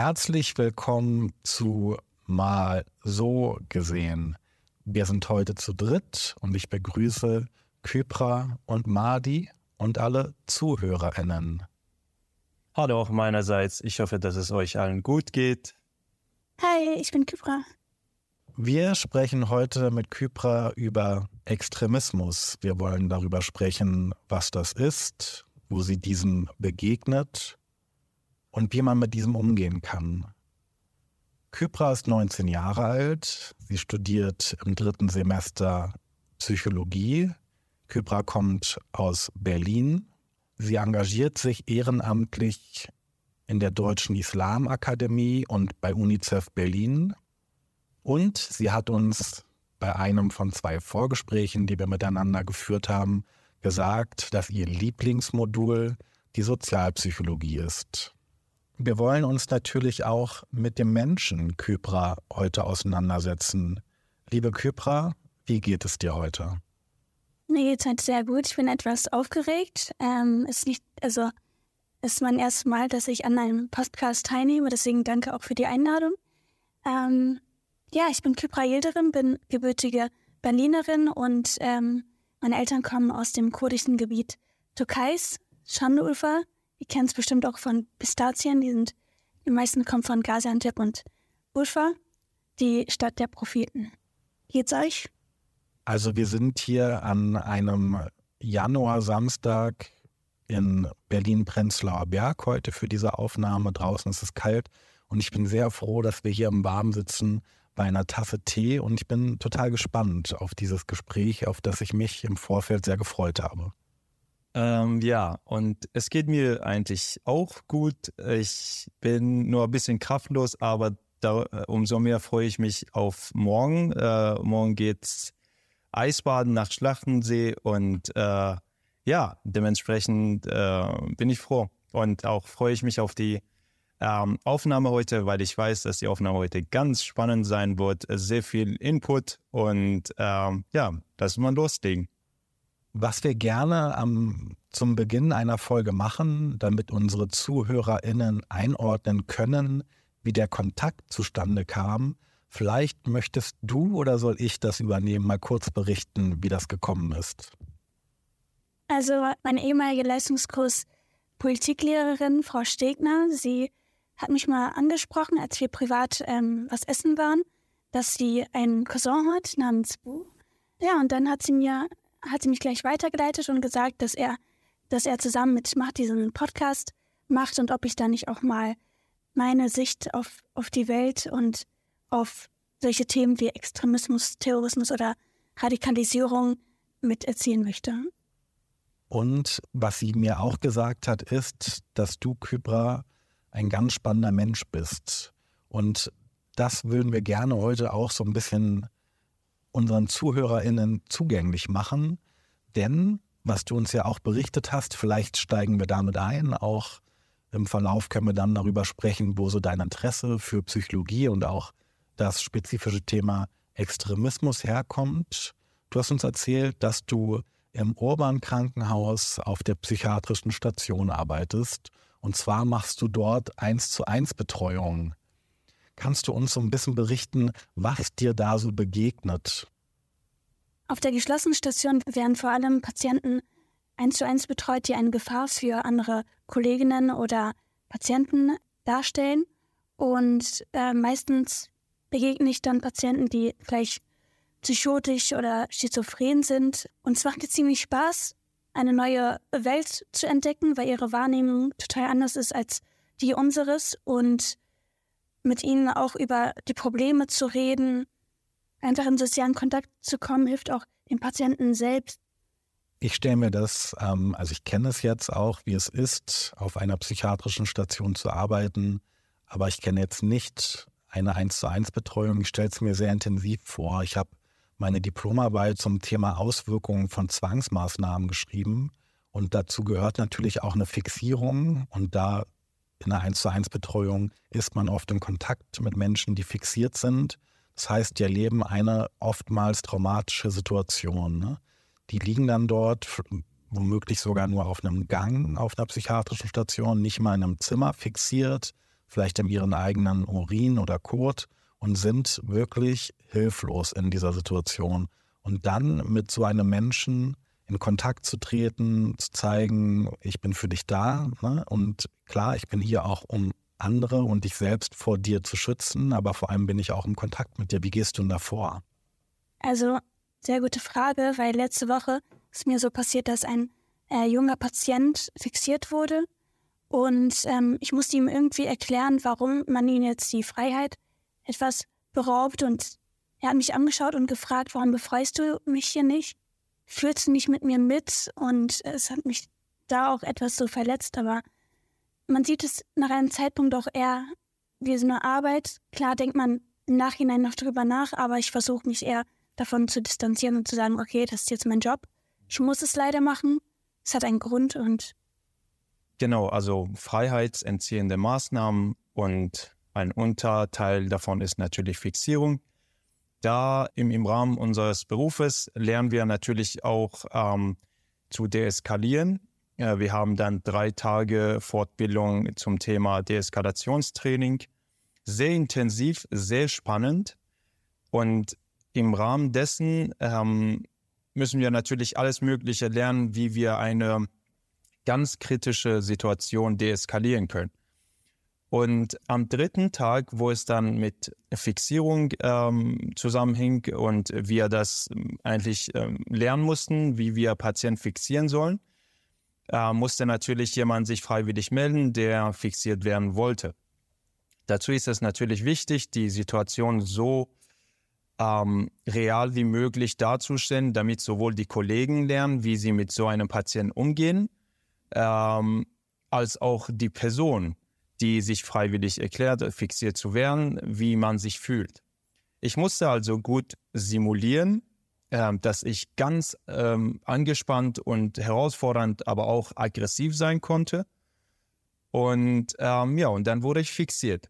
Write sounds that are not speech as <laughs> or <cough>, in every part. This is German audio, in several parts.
Herzlich willkommen zu Mal so gesehen. Wir sind heute zu dritt und ich begrüße Kypra und Madi und alle ZuhörerInnen. Hallo auch meinerseits. Ich hoffe, dass es euch allen gut geht. Hi, ich bin Kypra. Wir sprechen heute mit Kypra über Extremismus. Wir wollen darüber sprechen, was das ist, wo sie diesem begegnet und wie man mit diesem umgehen kann. Kypra ist 19 Jahre alt. Sie studiert im dritten Semester Psychologie. Kypra kommt aus Berlin Sie engagiert sich ehrenamtlich in der Deutschen Islamakademie und bei UNICEF Berlin. Und sie hat uns bei einem von zwei Vorgesprächen, die wir miteinander geführt haben, gesagt, dass ihr Lieblingsmodul die Sozialpsychologie ist. Wir wollen uns natürlich auch mit dem Menschen Kypra heute auseinandersetzen. Liebe Kypra, wie geht es dir heute? Mir geht's halt sehr gut. Ich bin etwas aufgeregt. Ähm, ist nicht, also ist mein erstes Mal, dass ich an einem Podcast teilnehme. Deswegen danke auch für die Einladung. Ähm, ja, ich bin Kypra Yildirim, bin gebürtige Berlinerin und ähm, meine Eltern kommen aus dem kurdischen Gebiet Türkeis, Schandeulfa. Ihr kennt es bestimmt auch von Pistazien. Die sind, die meisten kommen von Gaziantep und Ulfa, die Stadt der Propheten. Geht's euch? Also wir sind hier an einem Januar-Samstag in Berlin-Prenzlauer Berg heute für diese Aufnahme. Draußen ist es kalt und ich bin sehr froh, dass wir hier im Warmen sitzen bei einer Tasse Tee und ich bin total gespannt auf dieses Gespräch, auf das ich mich im Vorfeld sehr gefreut habe. Ähm, ja, und es geht mir eigentlich auch gut. Ich bin nur ein bisschen kraftlos, aber da, äh, umso mehr freue ich mich auf morgen. Äh, morgen geht's Eisbaden nach Schlachtensee und äh, ja, dementsprechend äh, bin ich froh und auch freue ich mich auf die ähm, Aufnahme heute, weil ich weiß, dass die Aufnahme heute ganz spannend sein wird, sehr viel Input und ähm, ja, lass mal loslegen. Was wir gerne am, zum Beginn einer Folge machen, damit unsere ZuhörerInnen einordnen können, wie der Kontakt zustande kam, Vielleicht möchtest du oder soll ich das übernehmen, mal kurz berichten, wie das gekommen ist. Also meine ehemalige Leistungskurs Politiklehrerin, Frau Stegner, sie hat mich mal angesprochen, als wir privat ähm, was essen waren, dass sie einen Cousin hat namens Bu. Ja, und dann hat sie mir, hat sie mich gleich weitergeleitet und gesagt, dass er, dass er zusammen mit Macht diesen Podcast macht und ob ich da nicht auch mal meine Sicht auf, auf die Welt und auf solche Themen wie Extremismus, Terrorismus oder Radikalisierung miterziehen möchte. Und was sie mir auch gesagt hat, ist, dass du, Kybra, ein ganz spannender Mensch bist. Und das würden wir gerne heute auch so ein bisschen unseren ZuhörerInnen zugänglich machen. Denn, was du uns ja auch berichtet hast, vielleicht steigen wir damit ein, auch im Verlauf können wir dann darüber sprechen, wo so dein Interesse für Psychologie und auch das spezifische Thema Extremismus herkommt. Du hast uns erzählt, dass du im Urban Krankenhaus auf der psychiatrischen Station arbeitest. Und zwar machst du dort eins zu eins Betreuung. Kannst du uns so ein bisschen berichten, was dir da so begegnet? Auf der geschlossenen Station werden vor allem Patienten eins zu eins betreut, die eine Gefahr für andere Kolleginnen oder Patienten darstellen. Und äh, meistens begegne ich dann Patienten, die vielleicht psychotisch oder schizophren sind. Und es macht mir ziemlich Spaß, eine neue Welt zu entdecken, weil ihre Wahrnehmung total anders ist als die unseres und mit ihnen auch über die Probleme zu reden, einfach in sozialen Kontakt zu kommen, hilft auch dem Patienten selbst. Ich stelle mir das, ähm, also ich kenne es jetzt auch, wie es ist, auf einer psychiatrischen Station zu arbeiten, aber ich kenne jetzt nicht eine 1 zu 1 Betreuung. Ich stelle es mir sehr intensiv vor. Ich habe meine Diplomarbeit zum Thema Auswirkungen von Zwangsmaßnahmen geschrieben. Und dazu gehört natürlich auch eine Fixierung. Und da in einer 1 zu 1 Betreuung ist man oft in Kontakt mit Menschen, die fixiert sind. Das heißt, die erleben eine oftmals traumatische Situation. Ne? Die liegen dann dort, womöglich sogar nur auf einem Gang auf einer psychiatrischen Station, nicht mal in einem Zimmer fixiert, vielleicht in ihren eigenen Urin oder Kot und sind wirklich hilflos in dieser Situation. Und dann mit so einem Menschen in Kontakt zu treten, zu zeigen, ich bin für dich da. Ne? Und klar, ich bin hier auch, um andere und dich selbst vor dir zu schützen, aber vor allem bin ich auch im Kontakt mit dir. Wie gehst du denn davor? Also, sehr gute Frage, weil letzte Woche ist mir so passiert, dass ein äh, junger Patient fixiert wurde und ähm, ich musste ihm irgendwie erklären, warum man ihm jetzt die Freiheit etwas beraubt und er hat mich angeschaut und gefragt, warum befreist du mich hier nicht? Fühlst du nicht mit mir mit? Und es hat mich da auch etwas so verletzt, aber man sieht es nach einem Zeitpunkt auch eher wie so eine Arbeit. Klar denkt man im Nachhinein noch drüber nach, aber ich versuche mich eher davon zu distanzieren und zu sagen, okay, das ist jetzt mein Job. Ich muss es leider machen. Es hat einen Grund und. Genau, also freiheitsentziehende Maßnahmen und ein Unterteil davon ist natürlich Fixierung. Da im, im Rahmen unseres Berufes lernen wir natürlich auch ähm, zu deeskalieren. Ja, wir haben dann drei Tage Fortbildung zum Thema Deeskalationstraining. Sehr intensiv, sehr spannend. Und im Rahmen dessen ähm, müssen wir natürlich alles Mögliche lernen, wie wir eine ganz kritische Situation deeskalieren können. Und am dritten Tag, wo es dann mit Fixierung ähm, zusammenhing und wir das eigentlich ähm, lernen mussten, wie wir Patienten fixieren sollen, äh, musste natürlich jemand sich freiwillig melden, der fixiert werden wollte. Dazu ist es natürlich wichtig, die Situation so ähm, real wie möglich darzustellen, damit sowohl die Kollegen lernen, wie sie mit so einem Patienten umgehen, ähm, als auch die Person, die sich freiwillig erklärt, fixiert zu werden, wie man sich fühlt. Ich musste also gut simulieren, äh, dass ich ganz ähm, angespannt und herausfordernd, aber auch aggressiv sein konnte. Und ähm, ja, und dann wurde ich fixiert.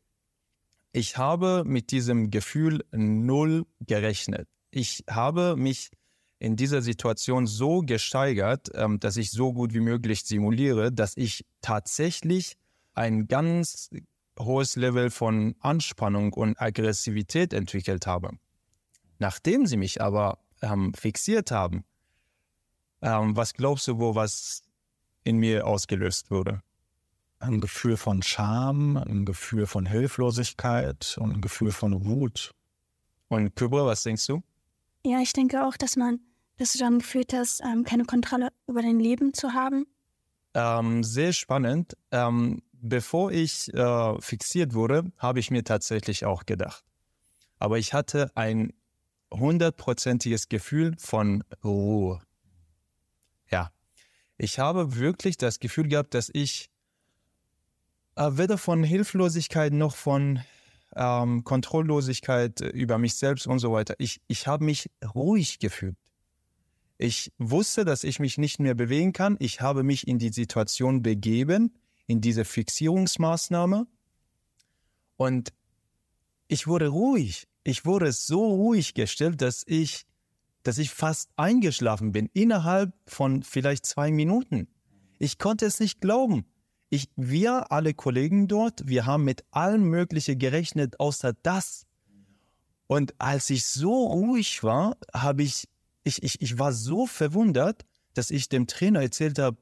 Ich habe mit diesem Gefühl null gerechnet. Ich habe mich in dieser Situation so gesteigert, ähm, dass ich so gut wie möglich simuliere, dass ich tatsächlich ein ganz hohes Level von Anspannung und Aggressivität entwickelt habe. Nachdem sie mich aber ähm, fixiert haben, ähm, was glaubst du, wo was in mir ausgelöst wurde? ein Gefühl von Scham, ein Gefühl von Hilflosigkeit und ein Gefühl von Wut. Und Kübra, was denkst du? Ja, ich denke auch, dass man, dass du dann gefühlt hast, ähm, keine Kontrolle über dein Leben zu haben. Ähm, sehr spannend. Ähm, bevor ich äh, fixiert wurde, habe ich mir tatsächlich auch gedacht. Aber ich hatte ein hundertprozentiges Gefühl von Ruhe. Ja, ich habe wirklich das Gefühl gehabt, dass ich äh, weder von Hilflosigkeit noch von ähm, Kontrolllosigkeit über mich selbst und so weiter. Ich, ich habe mich ruhig gefühlt. Ich wusste, dass ich mich nicht mehr bewegen kann. Ich habe mich in die Situation begeben, in diese Fixierungsmaßnahme. Und ich wurde ruhig. Ich wurde so ruhig gestellt, dass ich, dass ich fast eingeschlafen bin, innerhalb von vielleicht zwei Minuten. Ich konnte es nicht glauben. Ich, wir, alle Kollegen dort, wir haben mit allem Möglichen gerechnet, außer das. Und als ich so ruhig war, habe ich, ich, ich, ich war so verwundert, dass ich dem Trainer erzählt habe,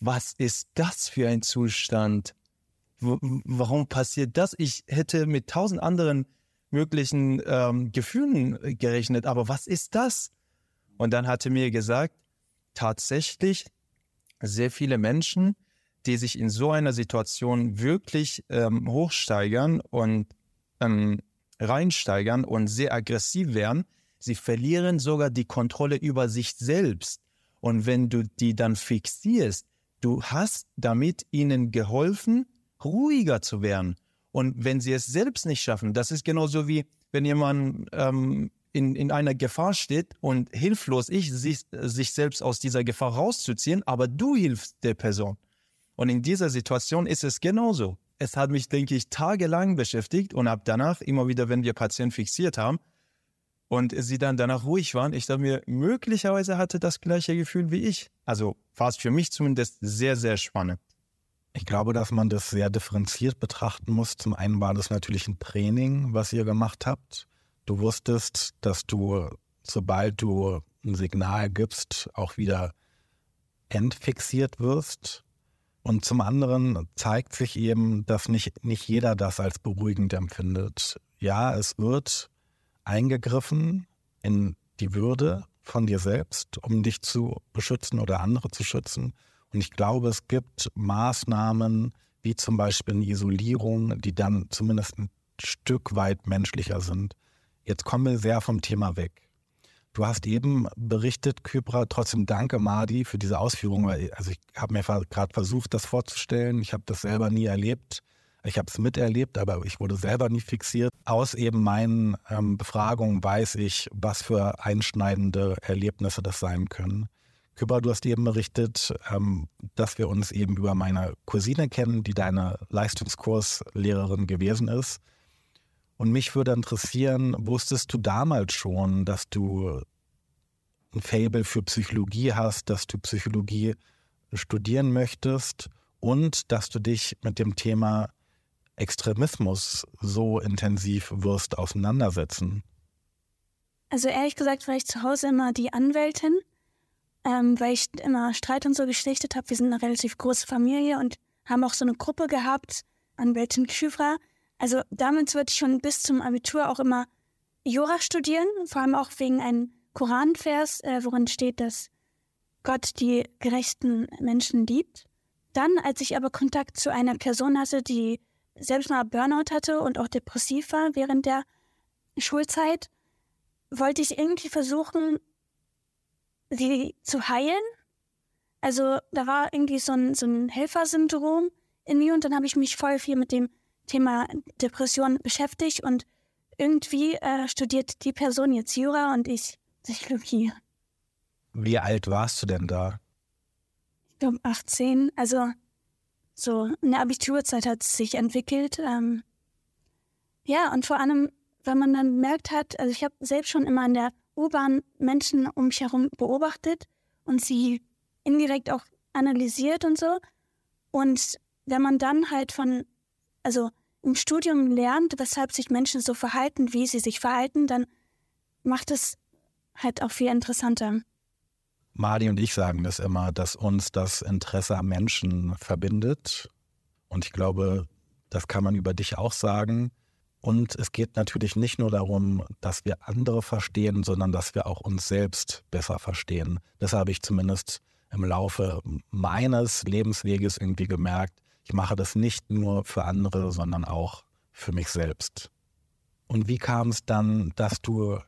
was ist das für ein Zustand? W warum passiert das? Ich hätte mit tausend anderen möglichen ähm, Gefühlen gerechnet, aber was ist das? Und dann hatte mir gesagt, tatsächlich sehr viele Menschen die sich in so einer Situation wirklich ähm, hochsteigern und ähm, reinsteigern und sehr aggressiv werden, sie verlieren sogar die Kontrolle über sich selbst. Und wenn du die dann fixierst, du hast damit ihnen geholfen, ruhiger zu werden. Und wenn sie es selbst nicht schaffen, das ist genauso wie wenn jemand ähm, in, in einer Gefahr steht und hilflos ist, sich, sich selbst aus dieser Gefahr rauszuziehen, aber du hilfst der Person. Und in dieser Situation ist es genauso. Es hat mich, denke ich, tagelang beschäftigt und ab danach, immer wieder, wenn wir Patienten fixiert haben und sie dann danach ruhig waren, ich dachte mir, möglicherweise hatte das gleiche Gefühl wie ich. Also war es für mich zumindest sehr, sehr spannend. Ich glaube, dass man das sehr differenziert betrachten muss. Zum einen war das natürlich ein Training, was ihr gemacht habt. Du wusstest, dass du, sobald du ein Signal gibst, auch wieder entfixiert wirst. Und zum anderen zeigt sich eben, dass nicht, nicht jeder das als beruhigend empfindet. Ja, es wird eingegriffen in die Würde von dir selbst, um dich zu beschützen oder andere zu schützen. Und ich glaube, es gibt Maßnahmen, wie zum Beispiel eine Isolierung, die dann zumindest ein Stück weit menschlicher sind. Jetzt kommen wir sehr vom Thema weg. Du hast eben berichtet, Kypra, trotzdem danke, Madi, für diese Ausführung. Weil, also ich habe mir gerade versucht, das vorzustellen. Ich habe das selber nie erlebt. Ich habe es miterlebt, aber ich wurde selber nie fixiert. Aus eben meinen ähm, Befragungen weiß ich, was für einschneidende Erlebnisse das sein können. Küpper, du hast eben berichtet, ähm, dass wir uns eben über meine Cousine kennen, die deine Leistungskurslehrerin gewesen ist. Und mich würde interessieren, wusstest du damals schon, dass du ein Fable für Psychologie hast, dass du Psychologie studieren möchtest und dass du dich mit dem Thema Extremismus so intensiv wirst auseinandersetzen? Also ehrlich gesagt war ich zu Hause immer die Anwältin ähm, weil ich immer Streit und so geschlichtet habe. Wir sind eine relativ große Familie und haben auch so eine Gruppe gehabt, Anwältin Kyfra. Also damit wollte ich schon bis zum Abitur auch immer Jura studieren, vor allem auch wegen einem Koranvers, äh, worin steht, dass Gott die gerechten Menschen liebt. Dann, als ich aber Kontakt zu einer Person hatte, die selbst mal Burnout hatte und auch depressiv war während der Schulzeit, wollte ich irgendwie versuchen, sie zu heilen. Also da war irgendwie so ein, so ein Helfersyndrom in mir und dann habe ich mich voll viel mit dem Thema Depression beschäftigt und irgendwie äh, studiert die Person jetzt Jura und ich Psychologie. Wie alt warst du denn da? Ich glaube 18. Also so in der Abiturzeit hat sich entwickelt. Ähm, ja, und vor allem, wenn man dann bemerkt hat, also ich habe selbst schon immer in der U-Bahn Menschen um mich herum beobachtet und sie indirekt auch analysiert und so. Und wenn man dann halt von, also im Studium lernt, weshalb sich Menschen so verhalten, wie sie sich verhalten, dann macht es halt auch viel interessanter. Madi und ich sagen das immer, dass uns das Interesse am Menschen verbindet. Und ich glaube, das kann man über dich auch sagen. Und es geht natürlich nicht nur darum, dass wir andere verstehen, sondern dass wir auch uns selbst besser verstehen. Das habe ich zumindest im Laufe meines Lebensweges irgendwie gemerkt. Ich mache das nicht nur für andere, sondern auch für mich selbst. Und wie kam es dann, dass du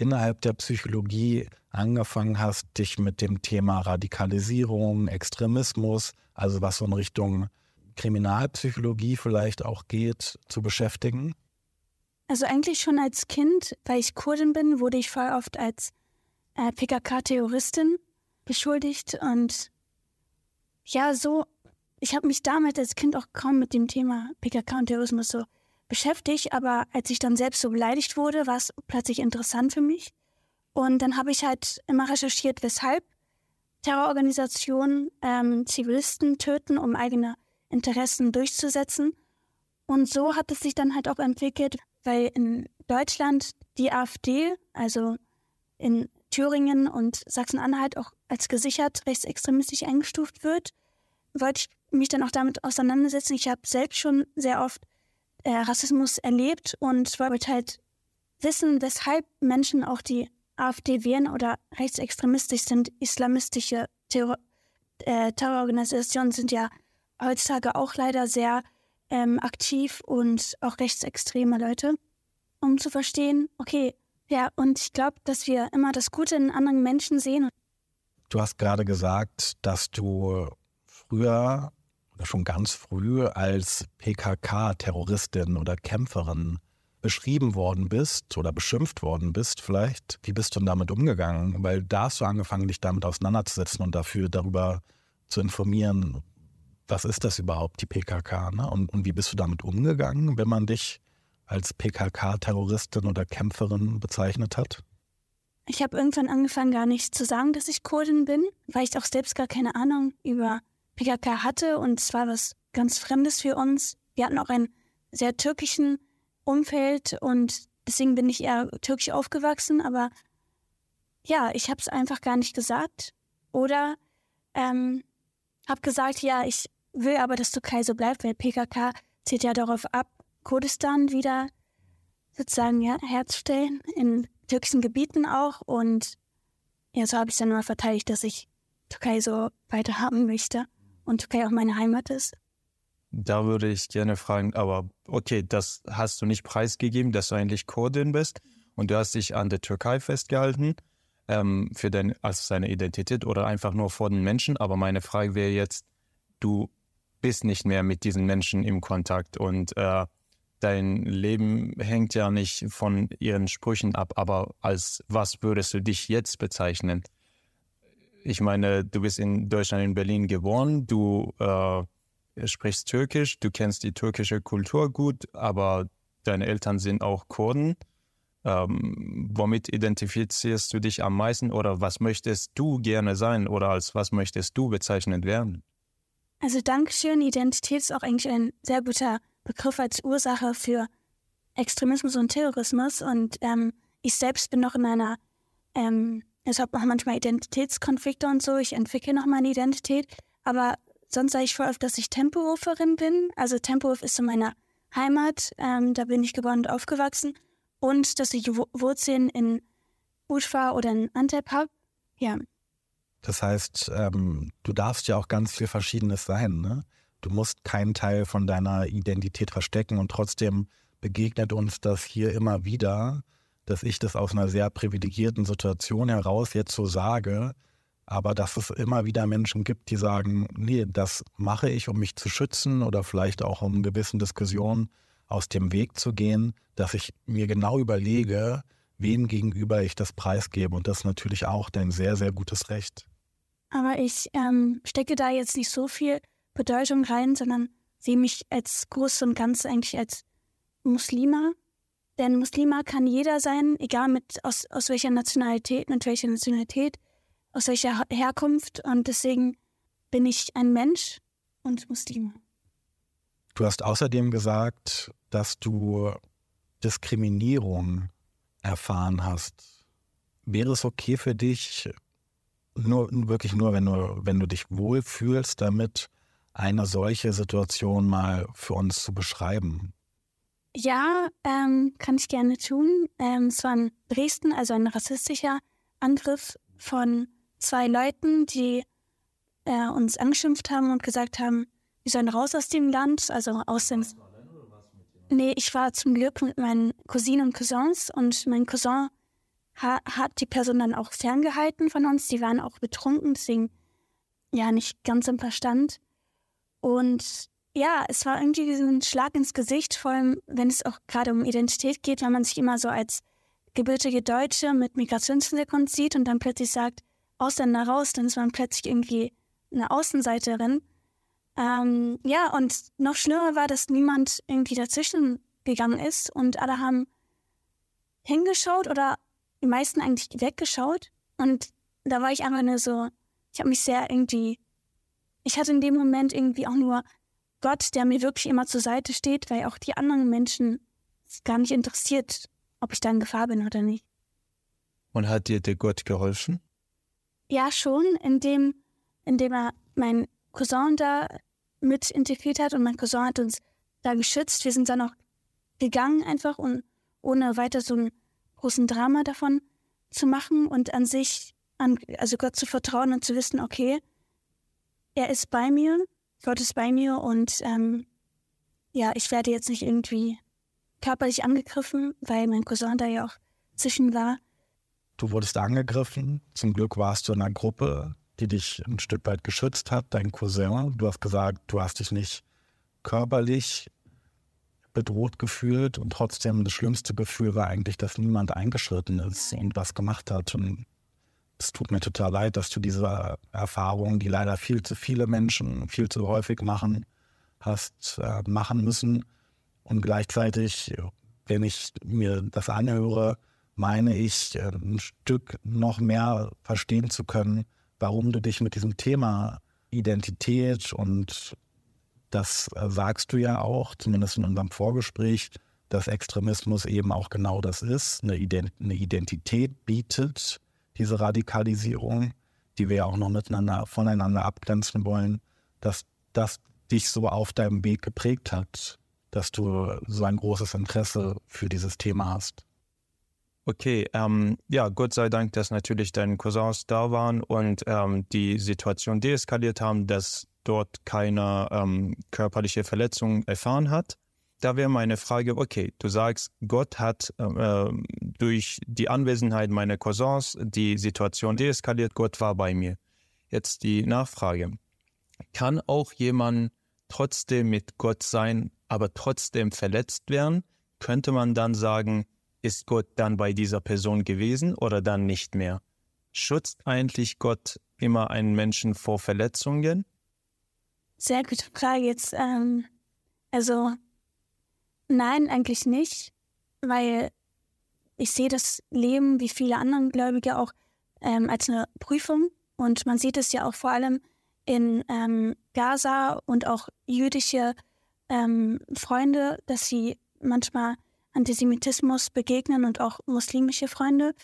innerhalb der Psychologie angefangen hast, dich mit dem Thema Radikalisierung, Extremismus, also was so in Richtung Kriminalpsychologie vielleicht auch geht, zu beschäftigen? Also eigentlich schon als Kind, weil ich Kurdin bin, wurde ich voll oft als äh, PKK-Terroristin beschuldigt und ja, so, ich habe mich damit als Kind auch kaum mit dem Thema PKK und Terrorismus so beschäftigt, aber als ich dann selbst so beleidigt wurde, war es plötzlich interessant für mich. Und dann habe ich halt immer recherchiert, weshalb Terrororganisationen ähm, Zivilisten töten, um eigene Interessen durchzusetzen. Und so hat es sich dann halt auch entwickelt, weil in Deutschland die AfD, also in Thüringen und Sachsen-Anhalt auch als gesichert rechtsextremistisch eingestuft wird, wollte ich mich dann auch damit auseinandersetzen. Ich habe selbst schon sehr oft äh, Rassismus erlebt und wollte halt wissen, weshalb Menschen auch die AfD wählen oder rechtsextremistisch sind. Islamistische Terror äh, Terrororganisationen sind ja heutzutage auch leider sehr ähm, aktiv und auch rechtsextreme Leute, um zu verstehen, okay, ja, und ich glaube, dass wir immer das Gute in anderen Menschen sehen. Du hast gerade gesagt, dass du früher schon ganz früh als PKK-Terroristin oder Kämpferin beschrieben worden bist oder beschimpft worden bist vielleicht. Wie bist du denn damit umgegangen? Weil da hast du angefangen, dich damit auseinanderzusetzen und dafür darüber zu informieren, was ist das überhaupt, die PKK? Ne? Und, und wie bist du damit umgegangen, wenn man dich als PKK-Terroristin oder Kämpferin bezeichnet hat? Ich habe irgendwann angefangen, gar nicht zu sagen, dass ich Kurdin bin, weil ich auch selbst gar keine Ahnung über PKK hatte und es war was ganz Fremdes für uns. Wir hatten auch einen sehr türkischen Umfeld und deswegen bin ich eher türkisch aufgewachsen, aber ja, ich habe es einfach gar nicht gesagt. Oder ähm, habe gesagt, ja, ich will aber, dass Türkei so bleibt, weil PKK zielt ja darauf ab, Kurdistan wieder sozusagen ja, herzustellen, in türkischen Gebieten auch. Und ja, so habe ich es dann immer verteidigt, dass ich Türkei so weiter haben möchte und Türkei auch meine Heimat ist. Da würde ich gerne fragen, aber okay, das hast du nicht preisgegeben, dass du eigentlich Kurdin bist und du hast dich an der Türkei festgehalten ähm, für dein, also seine Identität oder einfach nur vor den Menschen. Aber meine Frage wäre jetzt, du bist nicht mehr mit diesen Menschen im Kontakt und äh, dein Leben hängt ja nicht von ihren Sprüchen ab, aber als was würdest du dich jetzt bezeichnen? Ich meine, du bist in Deutschland, in Berlin geboren, du äh, sprichst Türkisch, du kennst die türkische Kultur gut, aber deine Eltern sind auch Kurden. Ähm, womit identifizierst du dich am meisten oder was möchtest du gerne sein oder als was möchtest du bezeichnet werden? Also Dankeschön, Identität ist auch eigentlich ein sehr guter Begriff als Ursache für Extremismus und Terrorismus und ähm, ich selbst bin noch in einer, ähm, ich habe auch manchmal Identitätskonflikte und so, ich entwickle noch meine Identität, aber Sonst sage ich voll oft, dass ich Tempelhoferin bin. Also Tempelhof ist so meine Heimat. Ähm, da bin ich geboren und aufgewachsen. Und dass ich Wurzeln in Urfa oder in Antep habe. Ja. Das heißt, ähm, du darfst ja auch ganz viel Verschiedenes sein. Ne? Du musst keinen Teil von deiner Identität verstecken und trotzdem begegnet uns das hier immer wieder, dass ich das aus einer sehr privilegierten Situation heraus jetzt so sage, aber dass es immer wieder Menschen gibt, die sagen, nee, das mache ich, um mich zu schützen oder vielleicht auch um gewissen Diskussionen aus dem Weg zu gehen, dass ich mir genau überlege, wem gegenüber ich das preisgebe. Und das ist natürlich auch dein sehr, sehr gutes Recht. Aber ich ähm, stecke da jetzt nicht so viel Bedeutung rein, sondern sehe mich als Groß und Ganz eigentlich als Muslima. Denn Muslima kann jeder sein, egal mit, aus, aus welcher Nationalität, mit welcher Nationalität aus welcher Herkunft und deswegen bin ich ein Mensch und Muslime. Du hast außerdem gesagt, dass du Diskriminierung erfahren hast. Wäre es okay für dich, nur wirklich nur, wenn du, wenn du dich wohlfühlst, damit eine solche Situation mal für uns zu beschreiben? Ja, ähm, kann ich gerne tun. Ähm, es war in Dresden, also ein rassistischer Angriff von zwei Leuten, die äh, uns angeschimpft haben und gesagt haben, wir sollen raus aus dem Land, also aus dem. Nee, ich war zum Glück mit meinen Cousinen und Cousins und mein Cousin ha hat die Person dann auch ferngehalten von uns. Die waren auch betrunken, deswegen ja nicht ganz im Verstand. Und ja, es war irgendwie so ein Schlag ins Gesicht, vor allem wenn es auch gerade um Identität geht, wenn man sich immer so als gebürtige Deutsche mit Migrationshintergrund sieht und dann plötzlich sagt, Ausländer raus, dann ist man plötzlich irgendwie eine Außenseiterin. Ähm, ja, und noch schlimmer war, dass niemand irgendwie dazwischen gegangen ist und alle haben hingeschaut oder die meisten eigentlich weggeschaut. Und da war ich einfach nur so, ich habe mich sehr irgendwie, ich hatte in dem Moment irgendwie auch nur Gott, der mir wirklich immer zur Seite steht, weil auch die anderen Menschen es gar nicht interessiert, ob ich da in Gefahr bin oder nicht. Und hat dir der Gott geholfen? Ja, schon, indem, indem er meinen Cousin da mit integriert hat und mein Cousin hat uns da geschützt. Wir sind dann auch gegangen einfach und ohne weiter so einen großen Drama davon zu machen und an sich, an, also Gott zu vertrauen und zu wissen, okay, er ist bei mir, Gott ist bei mir und ähm, ja, ich werde jetzt nicht irgendwie körperlich angegriffen, weil mein Cousin da ja auch zwischen war. Du wurdest angegriffen. Zum Glück warst du in einer Gruppe, die dich ein Stück weit geschützt hat, dein Cousin. Du hast gesagt, du hast dich nicht körperlich bedroht gefühlt und trotzdem das schlimmste Gefühl war eigentlich, dass niemand eingeschritten ist und was gemacht hat. Und es tut mir total leid, dass du diese Erfahrung, die leider viel zu viele Menschen viel zu häufig machen, hast äh, machen müssen. Und gleichzeitig, wenn ich mir das anhöre, meine ich, äh, ein Stück noch mehr verstehen zu können, warum du dich mit diesem Thema Identität und das äh, sagst du ja auch, zumindest in unserem Vorgespräch, dass Extremismus eben auch genau das ist, eine, Identität bietet, diese Radikalisierung, die wir ja auch noch miteinander voneinander abgrenzen wollen, dass das dich so auf deinem Weg geprägt hat, dass du so ein großes Interesse für dieses Thema hast. Okay, ähm, ja, Gott sei Dank, dass natürlich deine Cousins da waren und ähm, die Situation deeskaliert haben, dass dort keine ähm, körperliche Verletzung erfahren hat. Da wäre meine Frage, okay, du sagst, Gott hat äh, durch die Anwesenheit meiner Cousins die Situation deeskaliert, Gott war bei mir. Jetzt die Nachfrage. Kann auch jemand trotzdem mit Gott sein, aber trotzdem verletzt werden? Könnte man dann sagen, ist Gott dann bei dieser Person gewesen oder dann nicht mehr? Schützt eigentlich Gott immer einen Menschen vor Verletzungen? Sehr gute Frage jetzt. Ähm, also nein, eigentlich nicht, weil ich sehe das Leben wie viele andere Gläubige auch ähm, als eine Prüfung und man sieht es ja auch vor allem in ähm, Gaza und auch jüdische ähm, Freunde, dass sie manchmal Antisemitismus begegnen und auch muslimische Freunde,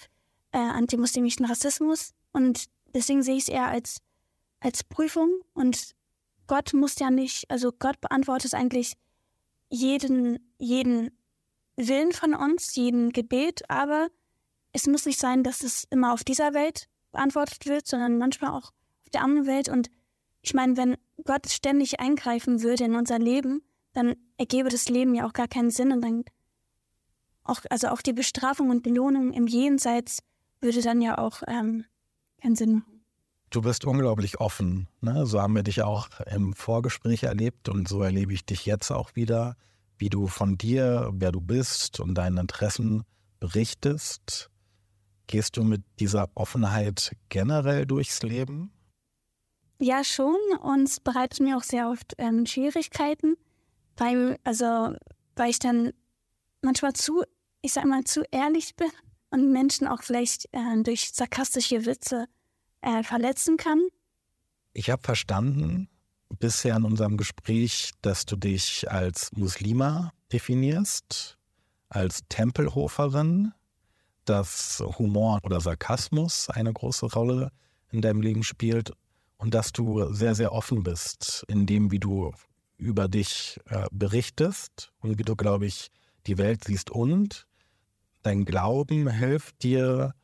äh, antimuslimischen Rassismus. Und deswegen sehe ich es eher als, als Prüfung und Gott muss ja nicht, also Gott beantwortet eigentlich jeden, jeden Willen von uns, jeden Gebet, aber es muss nicht sein, dass es immer auf dieser Welt beantwortet wird, sondern manchmal auch auf der anderen Welt. Und ich meine, wenn Gott ständig eingreifen würde in unser Leben, dann ergebe das Leben ja auch gar keinen Sinn und dann auch, also auch die Bestrafung und Belohnung im Jenseits würde dann ja auch ähm, keinen Sinn machen. Du bist unglaublich offen. Ne? So haben wir dich auch im Vorgespräch erlebt und so erlebe ich dich jetzt auch wieder, wie du von dir, wer du bist und deinen Interessen berichtest. Gehst du mit dieser Offenheit generell durchs Leben? Ja, schon. Und es bereitet mir auch sehr oft ähm, Schwierigkeiten, weil, also, weil ich dann manchmal zu, ich sag mal, zu ehrlich bin und Menschen auch vielleicht äh, durch sarkastische Witze äh, verletzen kann. Ich habe verstanden bisher in unserem Gespräch, dass du dich als Muslima definierst, als Tempelhoferin, dass Humor oder Sarkasmus eine große Rolle in deinem Leben spielt und dass du sehr, sehr offen bist in dem, wie du über dich äh, berichtest und wie du, glaube ich, die Welt siehst und dein Glauben hilft dir,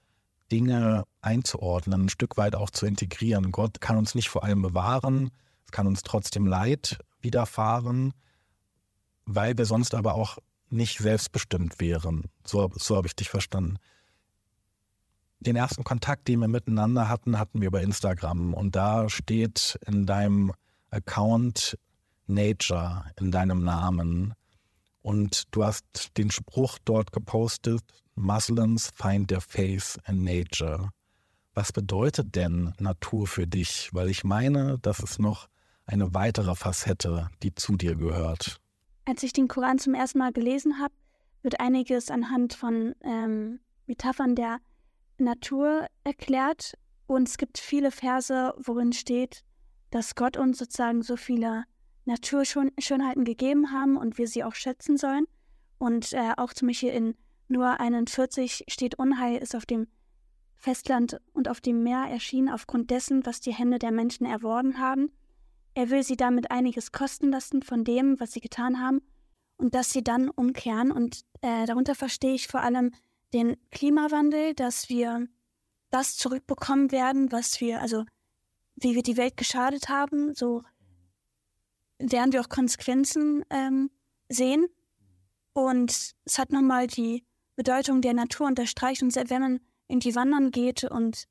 Dinge einzuordnen, ein Stück weit auch zu integrieren. Gott kann uns nicht vor allem bewahren, es kann uns trotzdem Leid widerfahren, weil wir sonst aber auch nicht selbstbestimmt wären. So, so habe ich dich verstanden. Den ersten Kontakt, den wir miteinander hatten, hatten wir bei Instagram. Und da steht in deinem Account Nature, in deinem Namen. Und du hast den Spruch dort gepostet, Muslims find their faith in nature. Was bedeutet denn Natur für dich? Weil ich meine, das ist noch eine weitere Facette, die zu dir gehört. Als ich den Koran zum ersten Mal gelesen habe, wird einiges anhand von ähm, Metaphern der Natur erklärt. Und es gibt viele Verse, worin steht, dass Gott uns sozusagen so viele Naturschönheiten gegeben haben und wir sie auch schätzen sollen. Und äh, auch zum Beispiel in nur 41 steht Unheil ist auf dem Festland und auf dem Meer erschienen aufgrund dessen, was die Hände der Menschen erworben haben. Er will sie damit einiges kosten lassen von dem, was sie getan haben, und dass sie dann umkehren. Und äh, darunter verstehe ich vor allem den Klimawandel, dass wir das zurückbekommen werden, was wir, also wie wir die Welt geschadet haben, so werden wir auch Konsequenzen ähm, sehen. Und es hat nochmal die Bedeutung der Natur unterstreicht. Und wenn man irgendwie wandern geht und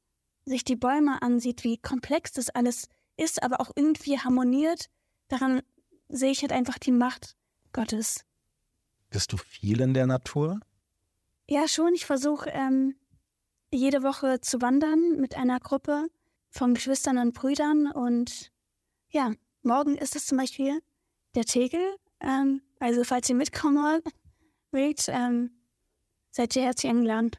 sich die Bäume ansieht, wie komplex das alles ist, aber auch irgendwie harmoniert, daran sehe ich halt einfach die Macht Gottes. Bist du viel in der Natur? Ja, schon. Ich versuche ähm, jede Woche zu wandern mit einer Gruppe von Geschwistern und Brüdern. Und ja, morgen ist es zum Beispiel der Tegel. Ähm, also falls ihr mitkommen wollt, ähm, seid ihr herzlich eingeladen.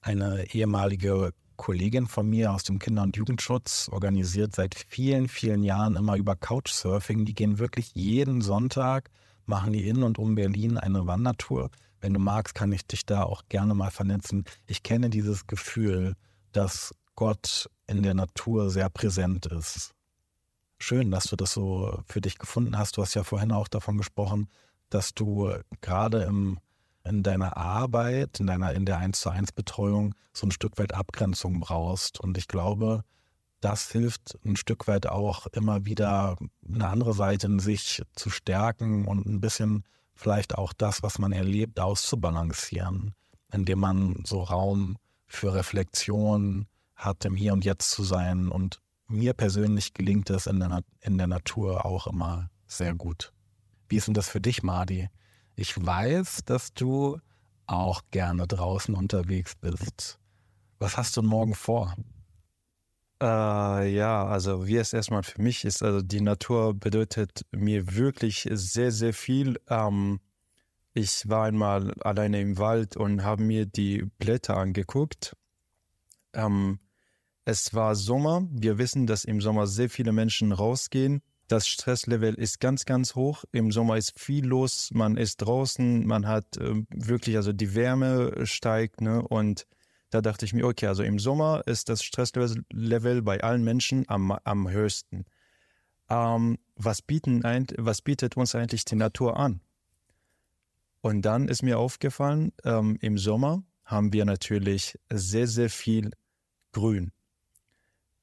Eine ehemalige Kollegin von mir aus dem Kinder- und Jugendschutz organisiert seit vielen, vielen Jahren immer über Couchsurfing. Die gehen wirklich jeden Sonntag, machen die in und um Berlin eine Wandertour. Wenn du magst, kann ich dich da auch gerne mal vernetzen. Ich kenne dieses Gefühl, dass Gott in der Natur sehr präsent ist. Schön, dass du das so für dich gefunden hast. Du hast ja vorhin auch davon gesprochen, dass du gerade im in deiner Arbeit, in deiner, in der 1 zu 1 Betreuung so ein Stück weit Abgrenzung brauchst. Und ich glaube, das hilft ein Stück weit auch immer wieder eine andere Seite in sich zu stärken und ein bisschen vielleicht auch das, was man erlebt, auszubalancieren, indem man so Raum für Reflexion hat, im Hier und Jetzt zu sein. Und mir persönlich gelingt es in der, in der Natur auch immer sehr gut. Wie ist denn das für dich, Madi? Ich weiß, dass du auch gerne draußen unterwegs bist. Was hast du morgen vor? Äh, ja, also wie es erstmal für mich ist, also die Natur bedeutet mir wirklich sehr, sehr viel. Ähm, ich war einmal alleine im Wald und habe mir die Blätter angeguckt. Ähm, es war Sommer. Wir wissen, dass im Sommer sehr viele Menschen rausgehen das Stresslevel ist ganz, ganz hoch. Im Sommer ist viel los. Man ist draußen. Man hat äh, wirklich, also die Wärme steigt. Ne? Und da dachte ich mir, okay, also im Sommer ist das Stresslevel bei allen Menschen am, am höchsten. Ähm, was, bieten, was bietet uns eigentlich die Natur an? Und dann ist mir aufgefallen, ähm, im Sommer haben wir natürlich sehr, sehr viel Grün.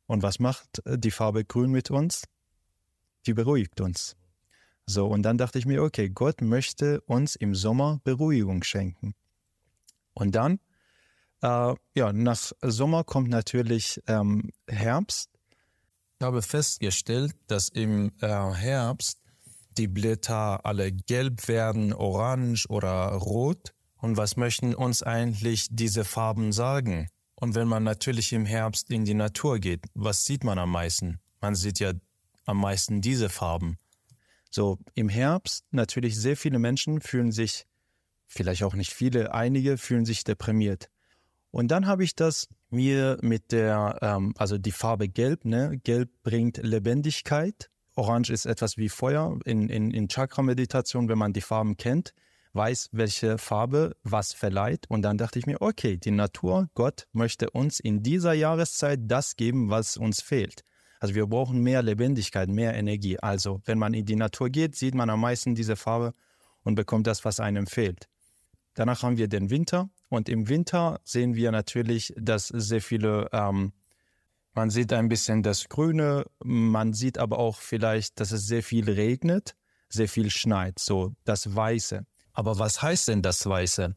Und was macht die Farbe Grün mit uns? Die beruhigt uns. So, und dann dachte ich mir, okay, Gott möchte uns im Sommer Beruhigung schenken. Und dann, äh, ja, nach Sommer kommt natürlich ähm, Herbst. Ich habe festgestellt, dass im äh, Herbst die Blätter alle gelb werden, orange oder rot. Und was möchten uns eigentlich diese Farben sagen? Und wenn man natürlich im Herbst in die Natur geht, was sieht man am meisten? Man sieht ja am meisten diese Farben. So, im Herbst natürlich sehr viele Menschen fühlen sich, vielleicht auch nicht viele, einige fühlen sich deprimiert. Und dann habe ich das mir mit der, ähm, also die Farbe Gelb, ne? Gelb bringt Lebendigkeit. Orange ist etwas wie Feuer. In, in, in Chakra-Meditation, wenn man die Farben kennt, weiß, welche Farbe was verleiht. Und dann dachte ich mir, okay, die Natur, Gott möchte uns in dieser Jahreszeit das geben, was uns fehlt. Also wir brauchen mehr Lebendigkeit, mehr Energie. Also wenn man in die Natur geht, sieht man am meisten diese Farbe und bekommt das, was einem fehlt. Danach haben wir den Winter und im Winter sehen wir natürlich, dass sehr viele, ähm, man sieht ein bisschen das Grüne, man sieht aber auch vielleicht, dass es sehr viel regnet, sehr viel schneit, so das Weiße. Aber was heißt denn das Weiße?